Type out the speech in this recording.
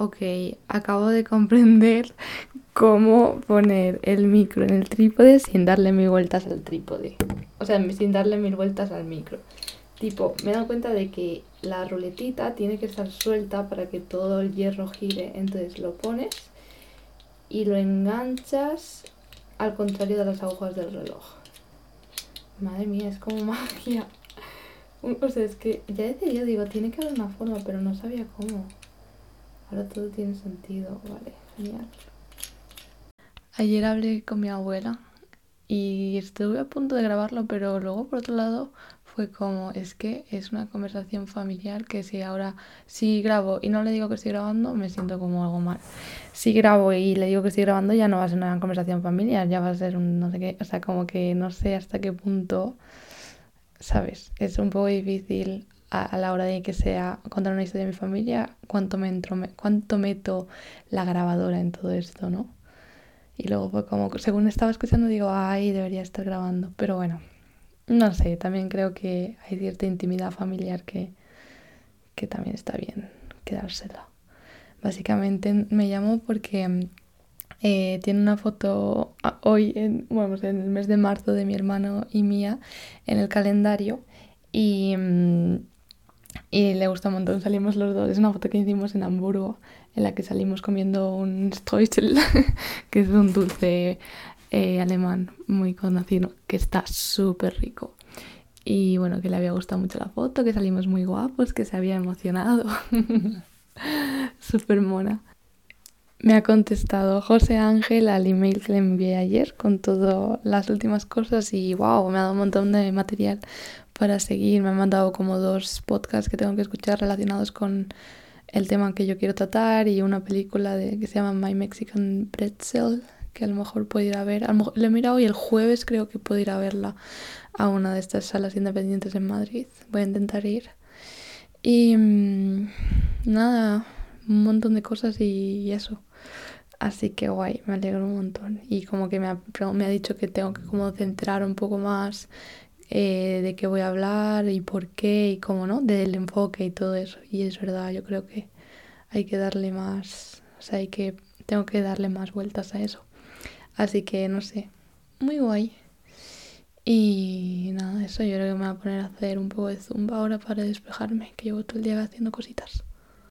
ok, acabo de comprender cómo poner el micro en el trípode sin darle mil vueltas al trípode. O sea, sin darle mil vueltas al micro. Tipo, me he dado cuenta de que la ruletita tiene que estar suelta para que todo el hierro gire. Entonces lo pones y lo enganchas al contrario de las agujas del reloj. Madre mía, es como magia. O sea, es que ya decía yo, digo, tiene que haber una forma, pero no sabía cómo. Ahora todo tiene sentido, vale, genial. Ayer hablé con mi abuela y estuve a punto de grabarlo, pero luego por otro lado fue como, es que es una conversación familiar que si ahora si grabo y no le digo que estoy grabando, me siento como algo mal. Si grabo y le digo que estoy grabando, ya no va a ser una conversación familiar, ya va a ser un no sé qué, o sea, como que no sé hasta qué punto, ¿sabes? Es un poco difícil a, la hora de que sea contar una historia de mi familia, cuánto, me entro, cuánto meto la grabadora en todo esto, ¿no? Y luego fue como, según estaba escuchando, digo, ay, debería estar grabando. Pero bueno, no sé, también creo que hay cierta intimidad familiar que, que también está bien quedársela. Básicamente me llamo porque eh, tiene una foto hoy, en, bueno, en el mes de marzo de mi hermano y mía en el calendario y, mm, y le gusta un montón. Salimos los dos. Es una foto que hicimos en Hamburgo en la que salimos comiendo un Streusel, que es un dulce eh, alemán muy conocido, que está súper rico. Y bueno, que le había gustado mucho la foto, que salimos muy guapos, que se había emocionado. súper mona. Me ha contestado José Ángel al email que le envié ayer con todas las últimas cosas y wow, me ha dado un montón de material para seguir. Me ha mandado como dos podcasts que tengo que escuchar relacionados con el tema que yo quiero tratar y una película de, que se llama My Mexican Pretzel, que a lo mejor puedo ir a ver. A lo he mirado y el jueves creo que puedo ir a verla a una de estas salas independientes en Madrid. Voy a intentar ir. Y mm, nada, un montón de cosas y, eso. Así que guay, me alegro un montón. Y como que me ha, me ha dicho que tengo que como centrar un poco más eh, de qué voy a hablar y por qué y cómo, ¿no? Del enfoque y todo eso. Y es verdad, yo creo que hay que darle más, o sea, hay que, tengo que darle más vueltas a eso. Así que, no sé, muy guay. Y nada, eso yo creo que me voy a poner a hacer un poco de zumba ahora para despejarme, que llevo todo el día haciendo cositas.